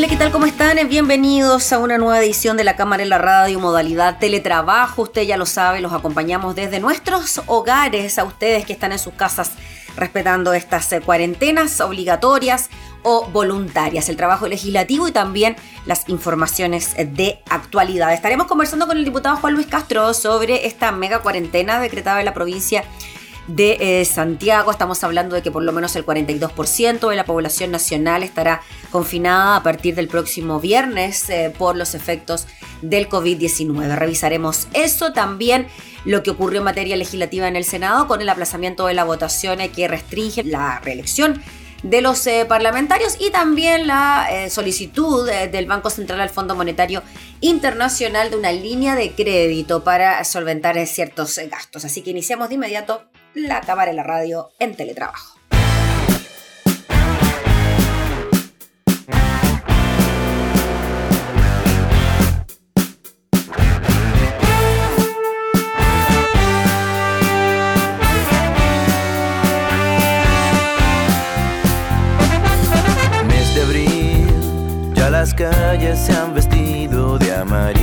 Hola, ¿qué tal? ¿Cómo están? Bienvenidos a una nueva edición de la Cámara en la Radio, modalidad teletrabajo. Usted ya lo sabe, los acompañamos desde nuestros hogares a ustedes que están en sus casas respetando estas eh, cuarentenas obligatorias o voluntarias, el trabajo legislativo y también las informaciones de actualidad. Estaremos conversando con el diputado Juan Luis Castro sobre esta mega cuarentena decretada en la provincia de eh, Santiago. Estamos hablando de que por lo menos el 42% de la población nacional estará confinada a partir del próximo viernes eh, por los efectos del COVID-19. Revisaremos eso también lo que ocurrió en materia legislativa en el Senado con el aplazamiento de la votación que restringe la reelección de los eh, parlamentarios y también la solicitud del Banco Central al Fondo Monetario Internacional de una línea de crédito para solventar ciertos gastos. Así que iniciamos de inmediato la cámara y la radio en teletrabajo. Mes abril, ya las calles se han vestido de amarillo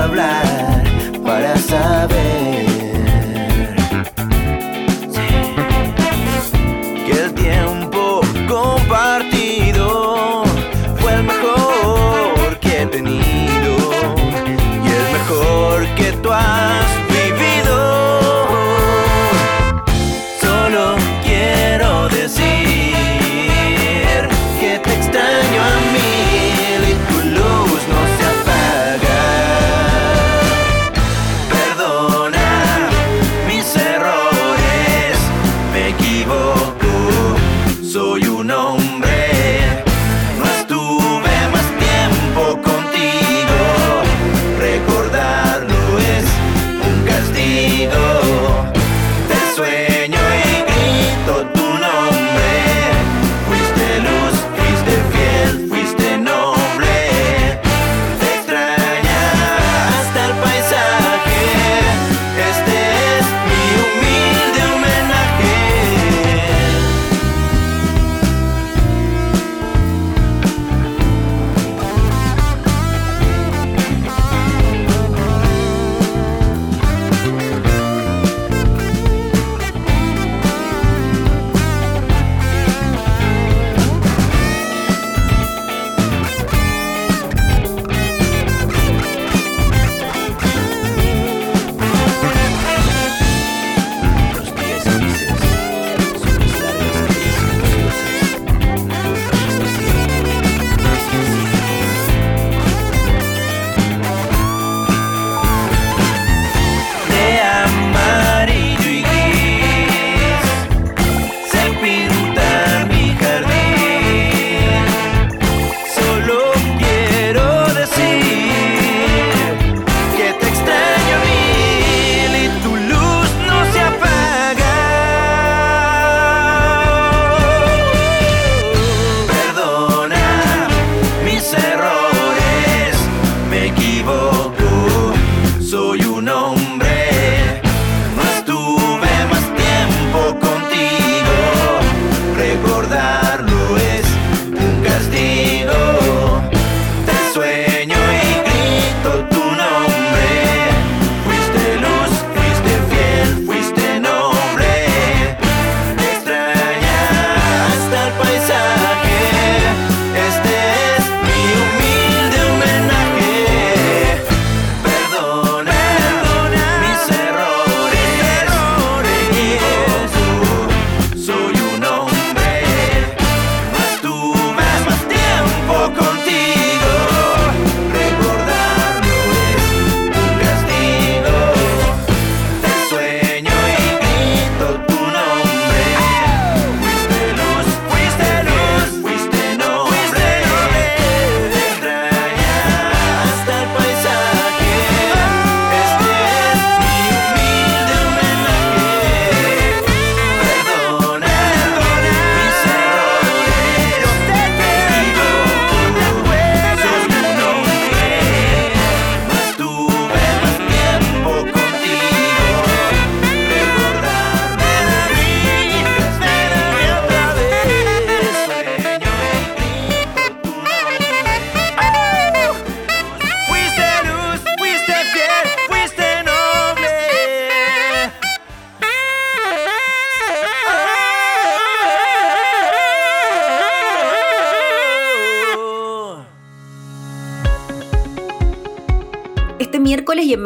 hablar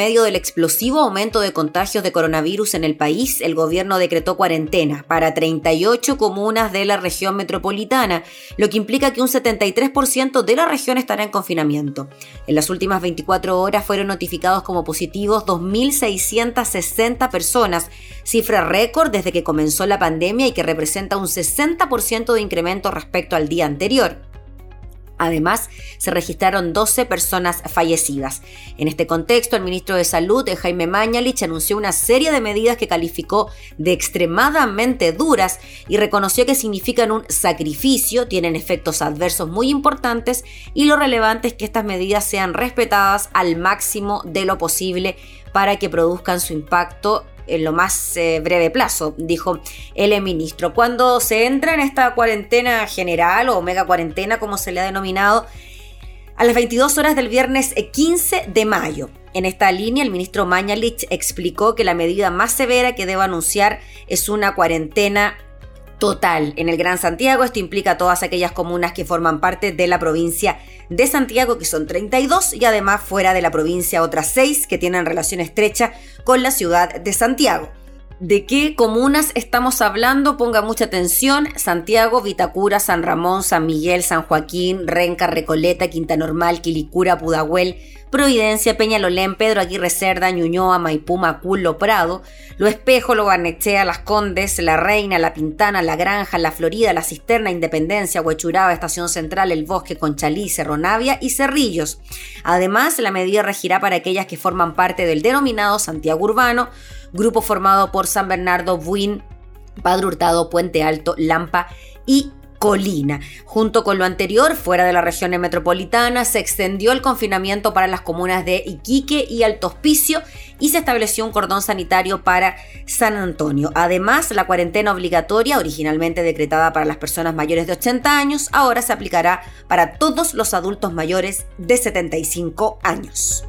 medio del explosivo aumento de contagios de coronavirus en el país, el gobierno decretó cuarentena para 38 comunas de la región metropolitana, lo que implica que un 73% de la región estará en confinamiento. En las últimas 24 horas fueron notificados como positivos 2.660 personas, cifra récord desde que comenzó la pandemia y que representa un 60% de incremento respecto al día anterior. Además, se registraron 12 personas fallecidas. En este contexto, el ministro de Salud, Jaime Mañalich, anunció una serie de medidas que calificó de extremadamente duras y reconoció que significan un sacrificio, tienen efectos adversos muy importantes y lo relevante es que estas medidas sean respetadas al máximo de lo posible para que produzcan su impacto en lo más eh, breve plazo, dijo el ministro. Cuando se entra en esta cuarentena general o mega cuarentena, como se le ha denominado, a las 22 horas del viernes 15 eh, de mayo. En esta línea, el ministro Mañalich explicó que la medida más severa que debe anunciar es una cuarentena total en el Gran Santiago. Esto implica todas aquellas comunas que forman parte de la provincia de Santiago, que son 32, y además fuera de la provincia otras 6 que tienen relación estrecha con la ciudad de Santiago. ¿De qué comunas estamos hablando? Ponga mucha atención. Santiago, Vitacura, San Ramón, San Miguel, San Joaquín, Renca, Recoleta, Quinta Normal, Quilicura, Pudahuel, Providencia, Peñalolén, Pedro Aguirre Cerda, Ñuñoa, Maipú, Macul, Lo Prado, Lo Espejo, Lo Barnechea, Las Condes, La Reina, La Pintana, La Granja, La Florida, La Cisterna, Independencia, Huechuraba, Estación Central, El Bosque, Conchalí, Cerro Navia y Cerrillos. Además, la medida regirá para aquellas que forman parte del denominado Santiago Urbano, grupo formado por San Bernardo, Buin, Padre Hurtado, Puente Alto, Lampa y Colina. Junto con lo anterior, fuera de la región metropolitana, se extendió el confinamiento para las comunas de Iquique y Alto Hospicio y se estableció un cordón sanitario para San Antonio. Además, la cuarentena obligatoria, originalmente decretada para las personas mayores de 80 años, ahora se aplicará para todos los adultos mayores de 75 años.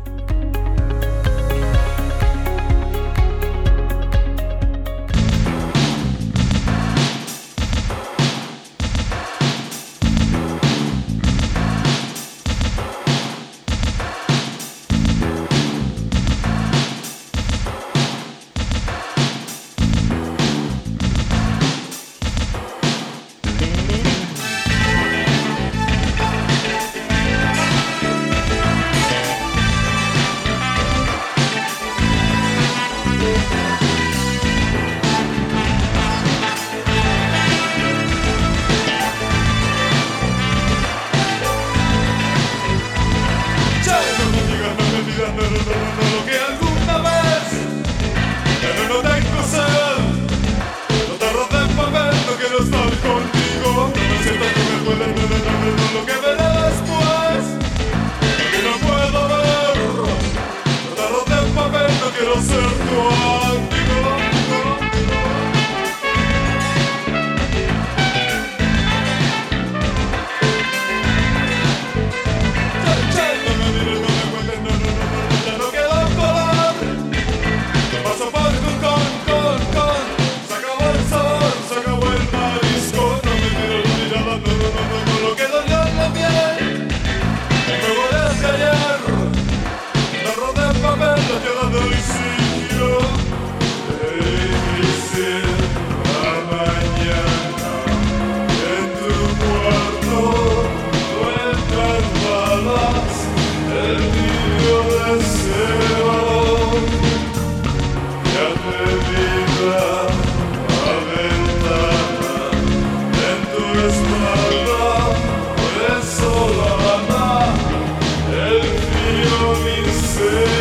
Tarde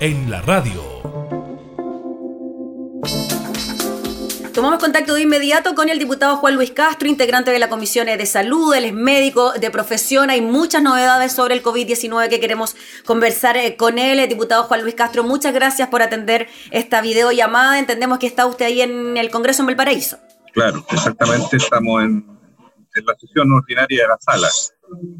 en la radio. Tomamos contacto de inmediato con el diputado Juan Luis Castro, integrante de la Comisión de Salud, él es médico de profesión, hay muchas novedades sobre el COVID-19 que queremos conversar eh, con él. El diputado Juan Luis Castro, muchas gracias por atender esta videollamada. Entendemos que está usted ahí en el Congreso en Valparaíso. Claro, exactamente, estamos en, en la sesión ordinaria de la sala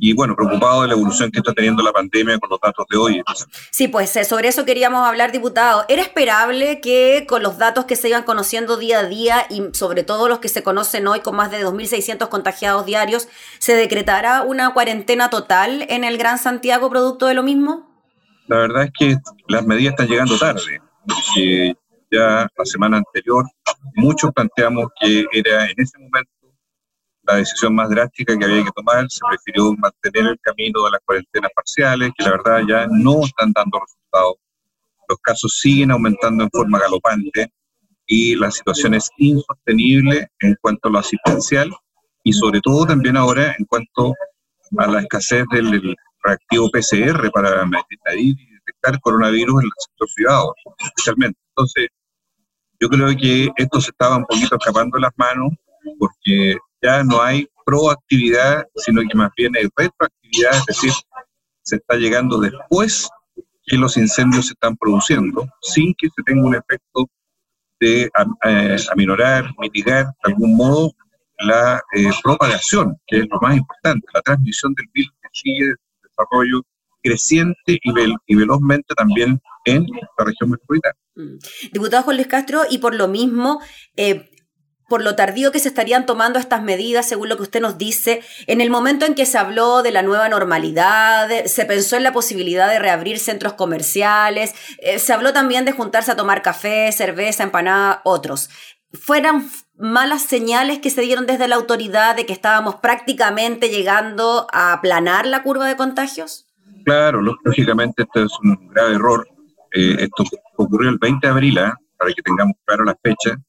y bueno, preocupado de la evolución que está teniendo la pandemia con los datos de hoy. Sí, pues eh, sobre eso queríamos hablar, diputado. ¿Era esperable que con los datos que se iban conociendo día a día y sobre todo los que se conocen hoy con más de 2.600 contagiados diarios, se decretara una cuarentena total en el Gran Santiago producto de lo mismo? La verdad es que las medidas están llegando tarde. Porque ya la semana anterior muchos planteamos que era en ese momento la decisión más drástica que había que tomar, se prefirió mantener el camino de las cuarentenas parciales, que la verdad ya no están dando resultados. Los casos siguen aumentando en forma galopante y la situación es insostenible en cuanto a lo asistencial y sobre todo también ahora en cuanto a la escasez del reactivo PCR para medir y detectar coronavirus en el sector privado, especialmente. Entonces, yo creo que esto se estaba un poquito escapando de las manos porque ya no hay proactividad, sino que más bien hay retroactividad, es decir, se está llegando después que los incendios se están produciendo, sin que se tenga un efecto de aminorar, mitigar de algún modo la eh, propagación, que es lo más importante, la transmisión del virus que sigue de desarrollo creciente y, velozmente también en la región metropolitana. Mm. Diputado Juan Castro, y por lo mismo, eh, por lo tardío que se estarían tomando estas medidas, según lo que usted nos dice, en el momento en que se habló de la nueva normalidad, se pensó en la posibilidad de reabrir centros comerciales, eh, se habló también de juntarse a tomar café, cerveza, empanada, otros. ¿Fueran malas señales que se dieron desde la autoridad de que estábamos prácticamente llegando a aplanar la curva de contagios? Claro, lógicamente esto es un grave error. Eh, esto ocurrió el 20 de abril, ¿eh? para que tengamos claro la fecha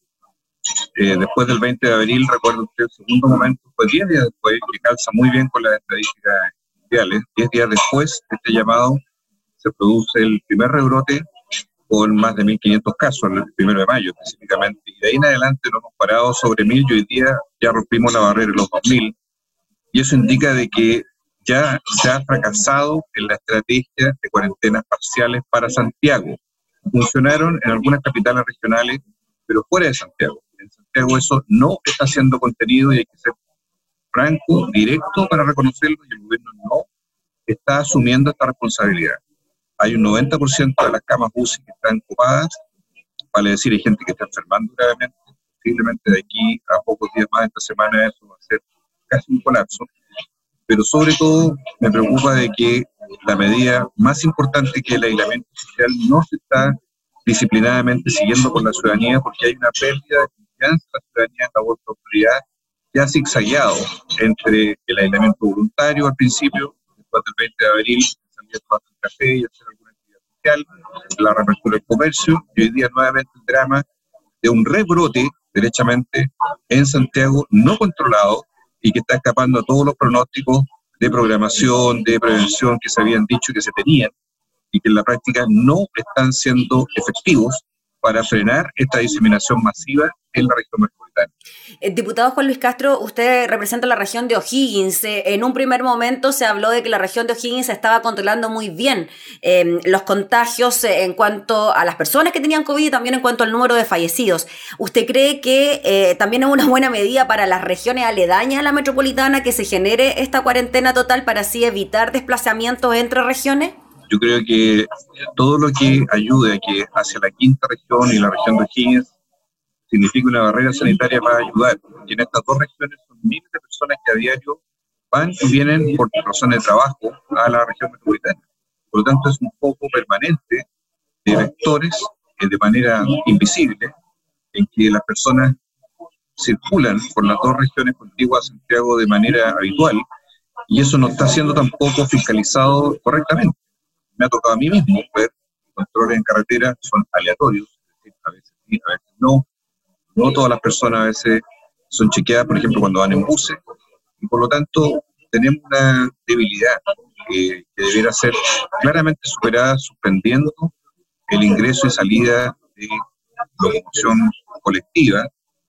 eh, después del 20 de abril, recuerdo que el segundo momento fue 10 días después, que calza muy bien con las estadísticas mundiales. 10 días después de este llamado se produce el primer rebrote con más de 1.500 casos, el primero de mayo específicamente. Y de ahí en adelante nos hemos parado sobre 1.000 y hoy día ya rompimos la barrera de los 2.000. Y eso indica de que ya se ha fracasado en la estrategia de cuarentenas parciales para Santiago. Funcionaron en algunas capitales regionales, pero fuera de Santiago Santiago eso no está siendo contenido y hay que ser franco, directo para reconocerlo y el gobierno no está asumiendo esta responsabilidad. hay un 90% de las camas UCI que están ocupadas, vale decir, hay gente que está enfermando gravemente, posiblemente de aquí a pocos días más esta semana eso va a ser casi un colapso, pero sobre todo me preocupa de que la medida más importante que el aislamiento social no se está disciplinadamente siguiendo por la ciudadanía porque hay una pérdida de confianza de la ciudadanía en la autoridad que ha zigzagueado entre el aislamiento voluntario al principio, después del 20 de abril, salir a tomar un café y hacer alguna actividad social, la reapertura del comercio y hoy día nuevamente el drama de un rebrote, derechamente, en Santiago no controlado y que está escapando a todos los pronósticos de programación, de prevención que se habían dicho que se tenían y que en la práctica no están siendo efectivos para frenar esta diseminación masiva en la región metropolitana. Eh, diputado Juan Luis Castro, usted representa la región de O'Higgins. Eh, en un primer momento se habló de que la región de O'Higgins estaba controlando muy bien em, los contagios eh, en cuanto a las personas que tenían COVID y también en cuanto al número de fallecidos. ¿Usted cree que también es una buena medida para las regiones aledañas a la metropolitana que se genere esta cuarentena total para así evitar desplazamientos entre regiones? Yo creo que todo lo que ayude a que hacia la quinta región y la región de O'Higgins significa una barrera sanitaria va a ayudar. Y en estas dos regiones son miles de personas que a diario van y vienen por razones de trabajo a la región metropolitana. Por lo tanto, es un foco permanente de vectores que de manera invisible, en que las personas circulan por las dos regiones contiguas a Santiago de manera habitual, y eso no está siendo tampoco fiscalizado correctamente. Me ha tocado a mí mismo ver controles en carretera, son aleatorios, a veces sí, a veces no, no todas las personas a veces son chequeadas, por ejemplo, cuando van en buses, y por lo tanto tenemos una debilidad que, debiera ser claramente superada suspendiendo el ingreso y salida de locomoción colectiva,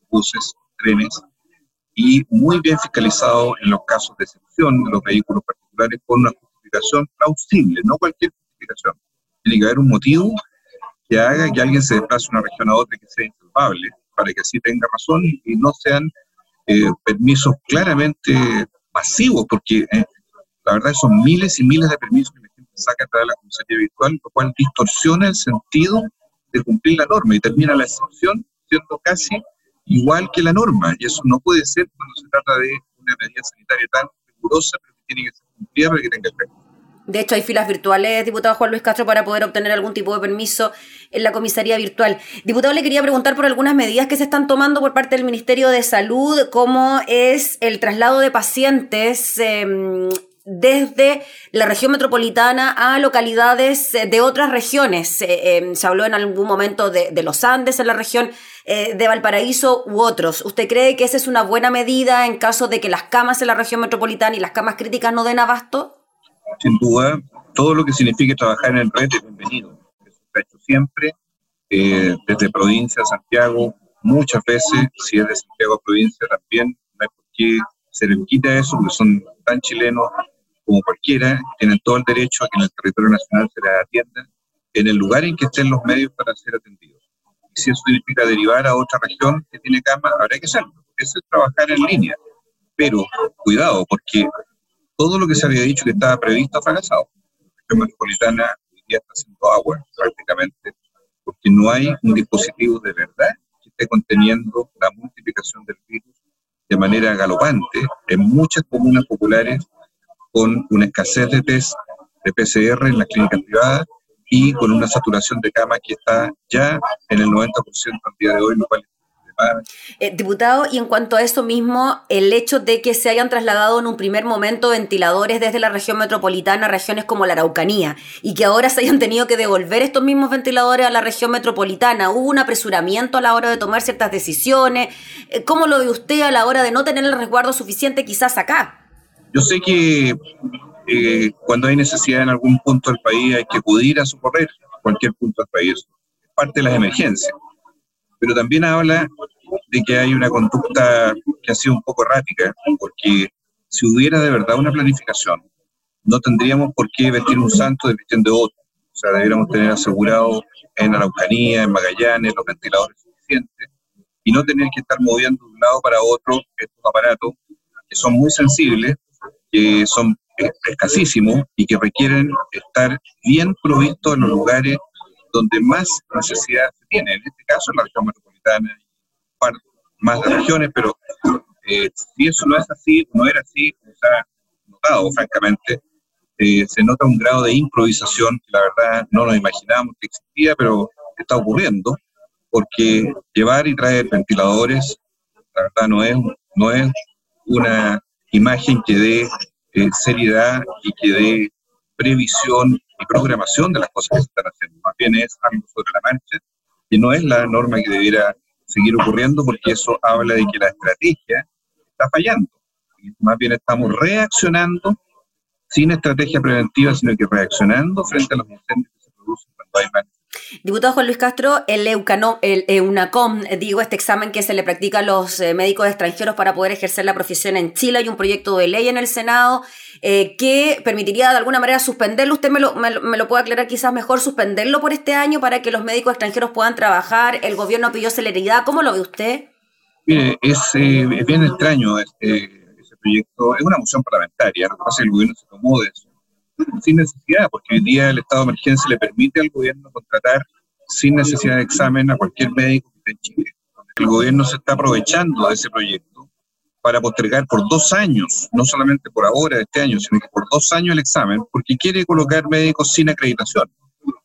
buses, trenes, y muy bien fiscalizado en los casos de excepción de los vehículos particulares con una justificación plausible, no cualquier justificación. Tiene que haber un motivo que haga que alguien se desplace de una región a otra que sea insalvable para que así tenga razón y no sean eh, permisos claramente masivos, porque eh, la verdad son miles y miles de permisos que la gente saca a través de la comisaría virtual, lo cual distorsiona el sentido de cumplir la norma y termina la excepción siendo casi igual que la norma. Y eso no puede ser cuando se trata de una medida sanitaria tan rigurosa, pero que tiene que ser De hecho, hay filas virtuales, diputado Juan Luis Castro, para poder obtener algún tipo de permiso en la comisaría virtual. Diputado, le quería preguntar por algunas medidas que se están tomando por parte del Ministerio de Salud, como es el traslado de pacientes em, desde la región metropolitana a localidades de otras regiones. Eh, em, se habló en algún momento de, los Andes, en la región eh, de Valparaíso u otros. ¿Usted cree que esa es una buena medida en caso de que las camas en la región metropolitana y las camas críticas no den abasto? sin duda, todo lo que signifique trabajar en el red es bienvenido. Eso se ha hecho siempre, eh, desde provincia a Santiago, muchas veces, si es de Santiago a provincia también, no hay por qué se les quita eso, porque son tan chilenos como cualquiera, tienen todo el derecho a que en el territorio nacional se les atienda en el lugar en que estén los medios para ser atendidos. Y si eso significa derivar a otra región que tiene cama, habrá que hacerlo. Eso es trabajar en línea. Pero cuidado, porque todo lo que se había dicho que estaba previsto ha fracasado. La región metropolitana hoy día está haciendo agua prácticamente, porque no hay un dispositivo de verdad que esté conteniendo la multiplicación del virus de manera galopante en muchas comunas populares con una escasez de test de PCR en las clínicas privadas y con una saturación de camas que está ya en el 90% al día de hoy, lo cual eh, diputado, y en cuanto a eso mismo, el hecho de que se hayan trasladado en un primer momento ventiladores desde la región metropolitana a regiones como la Araucanía y que ahora se hayan tenido que devolver estos mismos ventiladores a la región metropolitana, ¿hubo un apresuramiento a la hora de tomar ciertas decisiones? Eh, ¿Cómo lo ve usted a la hora de no tener el resguardo suficiente quizás acá? Yo sé que eh, cuando hay necesidad en algún punto del país hay que acudir a socorrer cualquier punto del país. Parte de las emergencias pero también habla de que hay una conducta que ha sido un poco errática, porque si hubiera de verdad una planificación, no tendríamos por qué vestir un santo de de otro. O sea, deberíamos tener asegurado en Araucanía, en Magallanes, los ventiladores suficientes y no tener que estar moviendo de un lado para otro estos aparatos que son muy sensibles, que son escasísimos y que requieren estar bien provistos en los lugares donde más necesidad se tiene. En este caso, en la región metropolitana, más de regiones, pero eh, si eso no es así, no era así, como se ha notado, francamente, eh, se nota un grado de improvisación que la verdad no nos imaginábamos que existía, pero está ocurriendo, porque llevar y traer ventiladores, la verdad no es, no es una imagen que dé eh, seriedad y que dé previsión y programación de las cosas que se están haciendo. Más bien es algo sobre la marcha, que no es la norma que debiera seguir ocurriendo, porque eso habla de que la estrategia está fallando. más bien estamos reaccionando sin estrategia preventiva, sino que reaccionando frente a los incendios que se producen cuando hay más Diputado Juan Luis Castro, el, Eucano, el EUNACOM, digo, este examen que se le practica a los eh, médicos extranjeros para poder ejercer la profesión en Chile, hay un proyecto de ley en el Senado eh, que permitiría de alguna manera suspenderlo. Usted me lo, puede aclarar quizás mejor, suspenderlo por este año para que los médicos extranjeros puedan trabajar. El gobierno pidió celeridad. ¿Cómo lo ve usted? Mire, es, eh, bien extraño este, ese proyecto. Es una moción parlamentaria. Lo que pasa es que el gobierno se tomó de sin necesidad, porque hoy día el estado de emergencia le permite al gobierno contratar sin necesidad de examen a cualquier médico que esté en Chile. El gobierno se está aprovechando de ese proyecto para postergar por dos años, no solamente por ahora, este año, sino que por dos años el examen, porque quiere colocar médicos sin acreditación.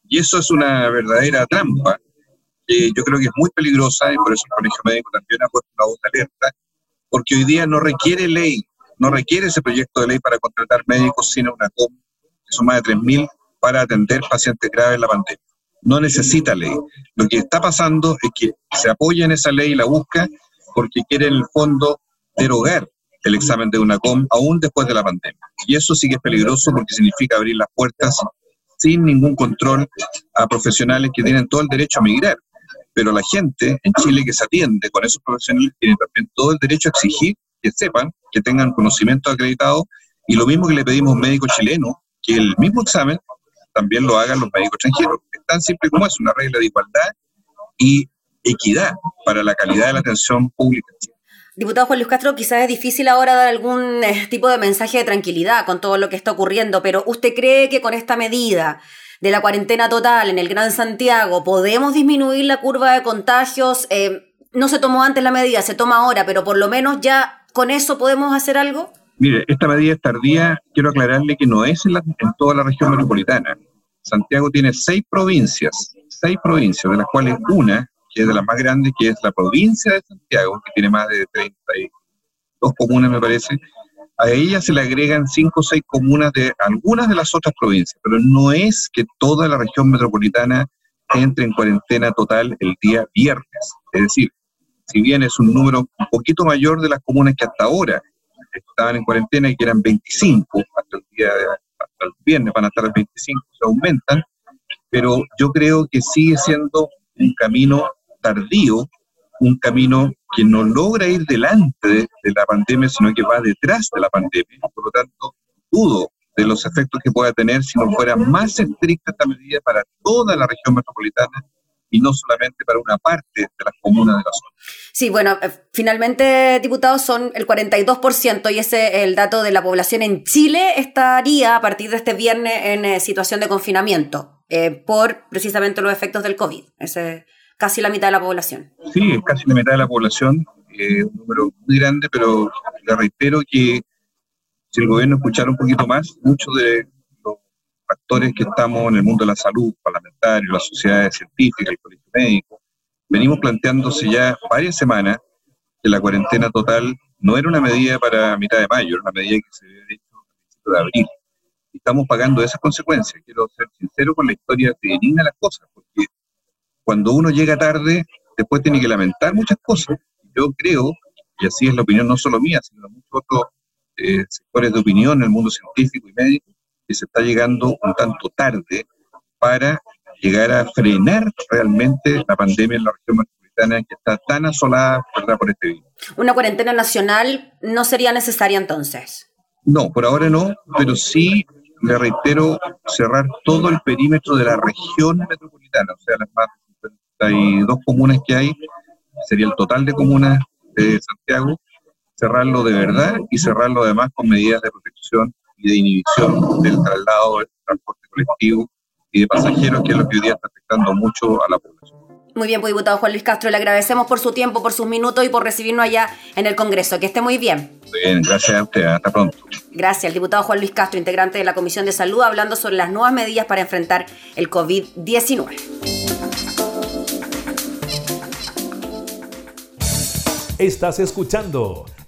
Y eso es una verdadera trampa, que yo creo que es muy peligrosa, y por eso el Colegio Médico también ha puesto una voz alerta, porque hoy día no requiere ley, no requiere ese proyecto de ley para contratar médicos sin una COM son más de 3.000 para atender pacientes graves en la pandemia. No necesita ley. Lo que está pasando es que se apoya en esa ley y la busca porque quiere en el fondo derogar el examen de una COM aún después de la pandemia. Y eso sí que es peligroso porque significa abrir las puertas sin ningún control a profesionales que tienen todo el derecho a migrar. Pero la gente en Chile que se atiende con esos profesionales tiene también todo el derecho a exigir que sepan, que tengan conocimiento acreditado. Y lo mismo que le pedimos a un médico chileno que el mismo examen también lo hagan los médicos extranjeros. Es tan simple como es, una regla de igualdad y equidad para la calidad de la atención pública. Diputado Juan Luis Castro, quizás es difícil ahora dar algún eh, tipo de mensaje de tranquilidad con todo lo que está ocurriendo, pero ¿usted cree que con esta medida de la cuarentena total en el Gran Santiago podemos disminuir la curva de contagios? Eh, no se tomó antes la medida, se toma ahora, pero por lo menos ya con eso podemos hacer algo. Mire, esta medida es tardía, quiero aclararle que no es en, toda la región metropolitana. Santiago tiene seis provincias, seis provincias, de las cuales una, que es de las más grandes, que es la provincia de Santiago, que tiene más de 32 comunas, me parece. A ella se le agregan cinco o seis comunas de algunas de las otras provincias, pero no es que toda la región metropolitana entre en cuarentena total el día viernes. Es decir, si bien es un número un poquito mayor de las comunas que hasta ahora estaban en cuarentena y que eran 25, hasta el día hasta el viernes van a estar 25, se aumentan, pero yo creo que sigue siendo un camino tardío, un camino que no logra ir delante de, la pandemia, sino que va detrás de la pandemia. Por lo tanto, dudo de los efectos que pueda tener si no fuera más estricta esta medida para toda la región metropolitana y no solamente para una parte de las comunas de la zona. Sí, bueno, eh, finalmente, diputados, son el 42% y ese el dato de la población en Chile estaría a partir de este viernes en eh, situación de confinamiento eh, por precisamente los efectos del COVID. Es casi la mitad de la población. Sí, es casi la mitad de la población, un número muy grande, pero le reitero que si el gobierno escuchara un poquito más, muchos de actores que estamos en el mundo de la salud, parlamentarios, las sociedades científicas, el colegio médico, venimos planteándose ya varias semanas que la cuarentena total no era una medida para mitad de mayo, era una medida que se había hecho a principios de abril. Y estamos pagando esas consecuencias. Quiero ser sincero con la historia de digna las cosas, porque cuando uno llega tarde, después tiene que lamentar muchas cosas. Yo creo, y así es la opinión no solo mía, sino de muchos otros eh, sectores de opinión en el mundo científico y médico, se está llegando un tanto tarde para llegar a frenar realmente la pandemia en la región metropolitana que está tan asolada por este virus. ¿Una cuarentena nacional no sería necesaria entonces? No, por ahora no, pero sí, le reitero, cerrar todo el perímetro de la región metropolitana, o sea, las más de 52 comunas que hay, sería el total de comunas de Santiago, cerrarlo de verdad y cerrarlo además con medidas de protección y de inhibición del traslado del transporte colectivo y de pasajeros, que es lo que hoy día está afectando mucho a la población. Muy bien, pues diputado Juan Luis Castro, le agradecemos por su tiempo, por sus minutos y por recibirnos allá en el Congreso. Que esté muy bien. Muy bien, gracias a usted. Hasta pronto. Gracias, el diputado Juan Luis Castro, integrante de la Comisión de Salud, hablando sobre las nuevas medidas para enfrentar el COVID-19. Estás escuchando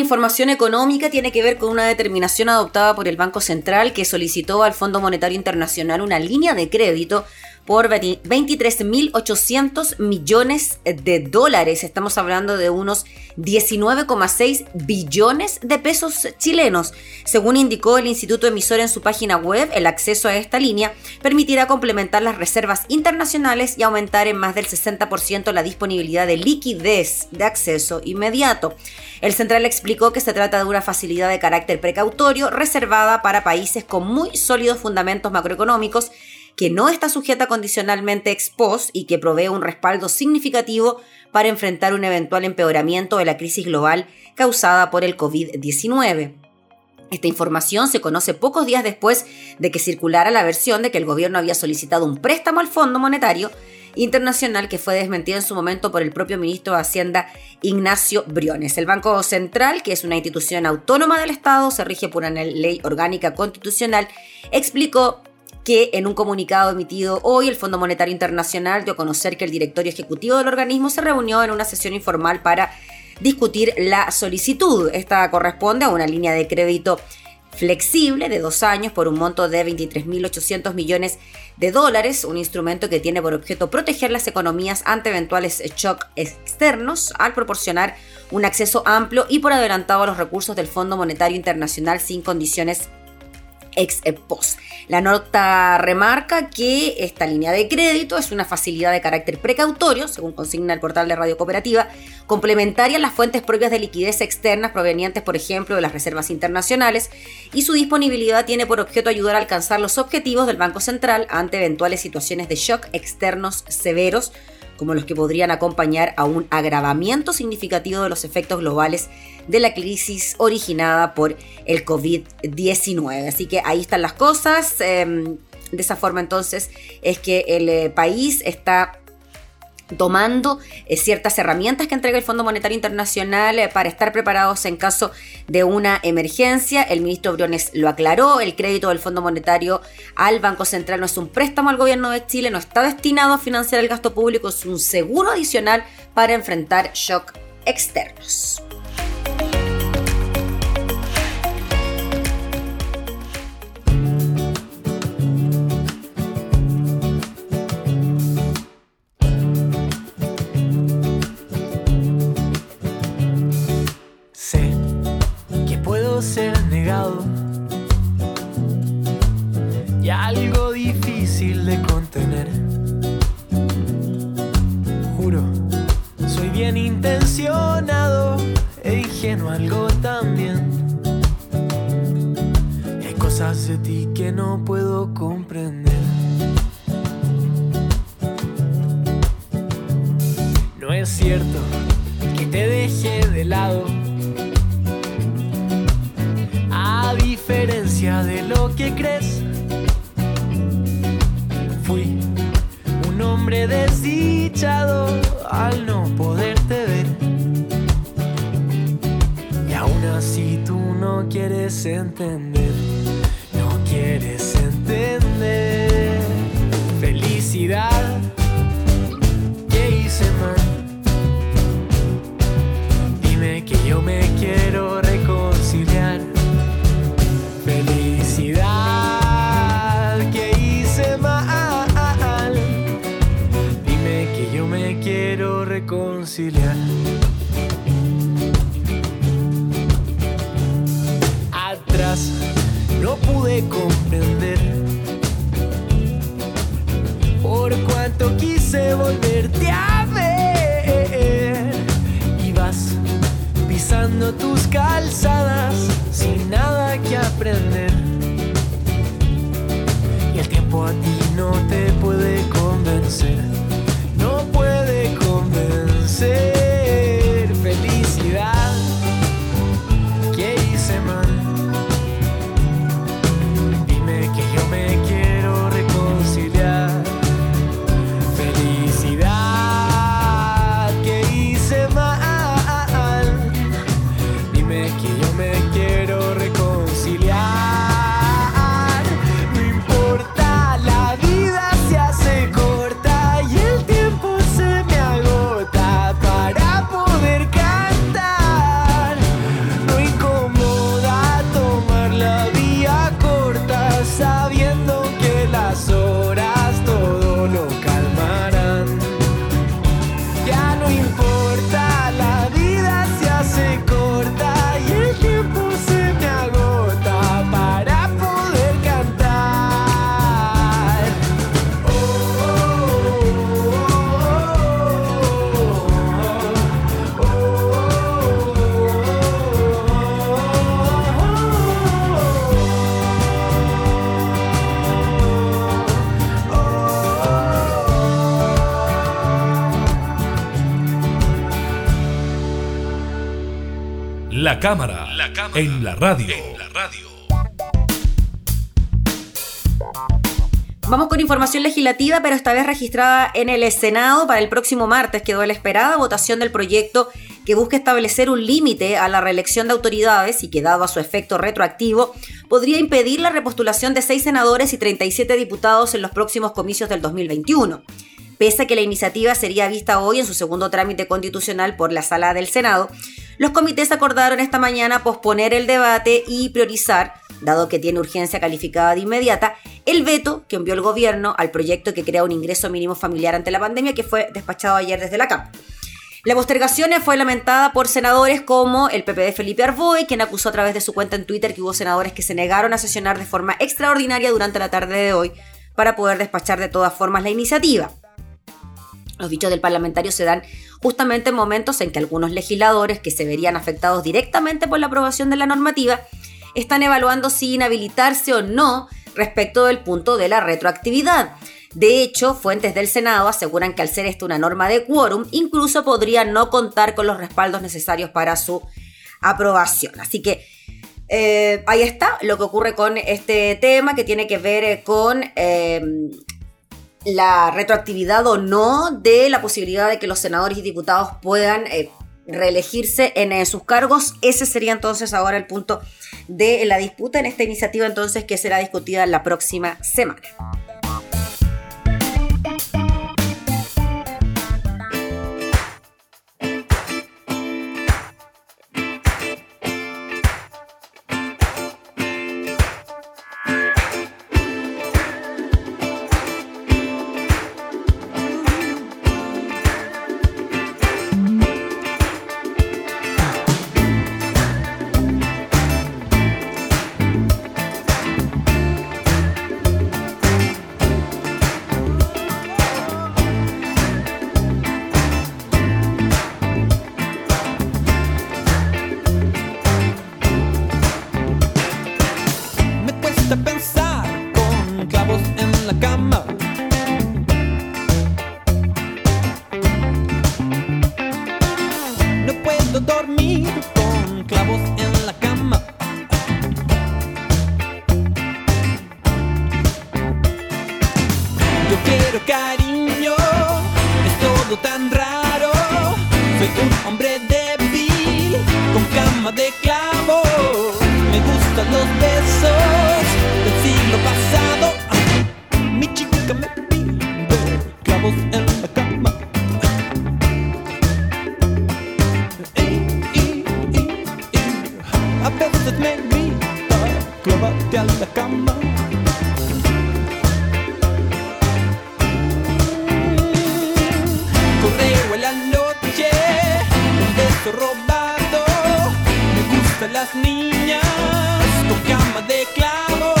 Información económica, tiene que ver con una determinación adoptada por el Banco Central que solicitó al Fondo Monetario Internacional una línea de crédito por 23.800 millones de dólares. Estamos hablando de unos 19,6 billones de pesos chilenos. Según indicó el Instituto Emisor en su página web, el acceso a esta línea permitirá complementar las reservas internacionales y aumentar en más del 60% la disponibilidad de liquidez de acceso inmediato. El central explicó que se trata de una facilidad de carácter precautorio reservada para países con muy sólidos fundamentos macroeconómicos que no está sujeta condicionalmente ex post y que provee un respaldo significativo para enfrentar un eventual empeoramiento de la crisis global causada por el COVID-19. Esta información se conoce pocos días después de que circulara la versión de que el gobierno había solicitado un préstamo al Fondo Monetario Internacional que fue desmentido en su momento por el propio ministro de Hacienda Ignacio Briones. El Banco Central, que es una institución autónoma del Estado, se rige por una ley orgánica constitucional, explicó que en un comunicado emitido hoy el Fondo Monetario Internacional dio a conocer que el directorio ejecutivo del organismo se reunió en una sesión informal para discutir la solicitud. Esta corresponde a una línea de crédito flexible de dos años por un monto de 23.800 millones de dólares, un instrumento que tiene por objeto proteger las economías ante eventuales shocks externos al proporcionar un acceso amplio y por adelantado a los recursos del Fondo Monetario Internacional sin condiciones ex post. La nota remarca que esta línea de crédito es una facilidad de carácter precautorio, según consigna el portal de Radio Cooperativa, complementaria a las fuentes propias de liquidez externas provenientes, por ejemplo, de las reservas internacionales, y su disponibilidad tiene por objeto ayudar a alcanzar los objetivos del Banco Central ante eventuales situaciones de shock externos severos como los que podrían acompañar a un agravamiento significativo de los efectos globales de la crisis originada por el COVID-19. Así que ahí están las cosas. Em, de esa forma entonces es que el eh, país está tomando eh, ciertas herramientas que entrega el Fondo Monetario Internacional eh, para estar preparados en caso de una emergencia. El ministro Briones lo aclaró, el crédito del Fondo Monetario al Banco Central no es un préstamo al gobierno de Chile, no está destinado a financiar el gasto público, es un seguro adicional para enfrentar shock externos. y algo difícil de calzadas sin nada que aprender. Y el tiempo a ti no te puede convencer. La cámara, en la radio. Vamos con información legislativa, pero esta vez registrada en el Senado para el próximo martes. Quedó la esperada votación del proyecto que busca establecer un límite a la reelección de autoridades y que, dado a su efecto retroactivo, podría impedir la repostulación de seis senadores y 37 diputados en los próximos comicios del 2021. Pese a que la iniciativa sería vista hoy en su segundo trámite constitucional por la sala del Senado, los comités acordaron esta mañana posponer el debate y priorizar, dado que tiene urgencia calificada de inmediata, el veto que envió el gobierno al proyecto que crea un ingreso mínimo familiar ante la pandemia que fue despachado ayer desde la CAP. La postergación fue lamentada por senadores como el PPD Felipe Arboe, quien acusó a través de su cuenta en Twitter que hubo senadores que se negaron a sesionar de forma extraordinaria durante la tarde de hoy para poder despachar de todas formas la iniciativa. Los dichos del parlamentario se dan justamente en momentos en que algunos legisladores que se verían afectados directamente por la aprobación de la normativa están evaluando si inhabilitarse o no respecto del punto de la retroactividad. De hecho, fuentes del Senado aseguran que al ser esto una norma de quórum, incluso podría no contar con los respaldos necesarios para su aprobación. Así que eh, ahí está lo que ocurre con este tema que tiene que ver eh, con eh, la retroactividad o no de la posibilidad de que los senadores y diputados puedan eh, reelegirse en eh, sus cargos. Ese sería entonces ahora el punto de la disputa en esta iniciativa entonces que será discutida la próxima semana. Yo quiero cariño, es todo tan raro. Soy un hombre de débil, con cama de clavo. Me gustan los besos del siglo pasado. Ah, mi chica me pide clavos en la cama. Y, A veces me grita, clávate a la cama. robado. Me gustan las niñas con cama de clavos.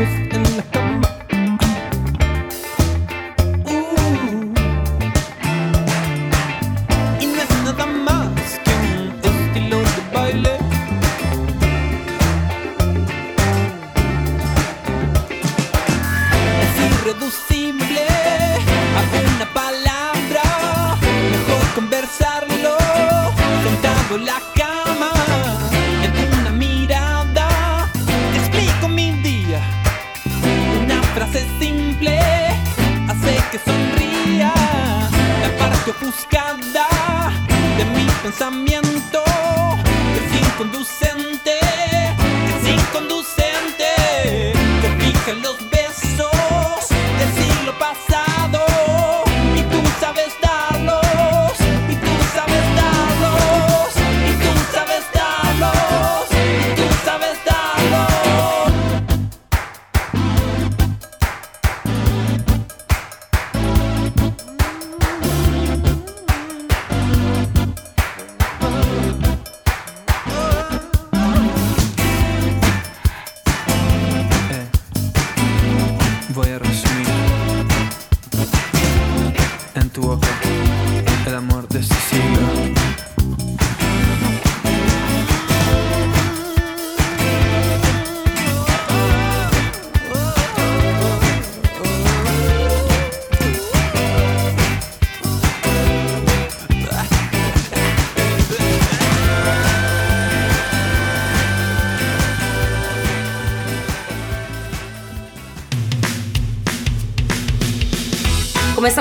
with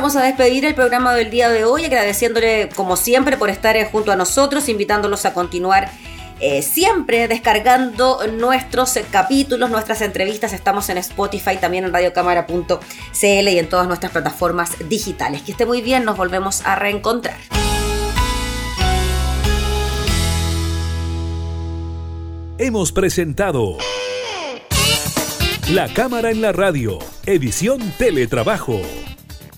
Comenzamos a despedir el programa del día de hoy, agradeciéndole como siempre por estar eh, junto a nosotros, invitándolos a continuar eh, siempre descargando nuestros eh, capítulos, nuestras entrevistas. Estamos en Spotify, también en radiocámara.cl y en todas nuestras plataformas digitales. Que esté muy bien, nos volvemos a reencontrar. Hemos presentado La Cámara en la Radio, edición Teletrabajo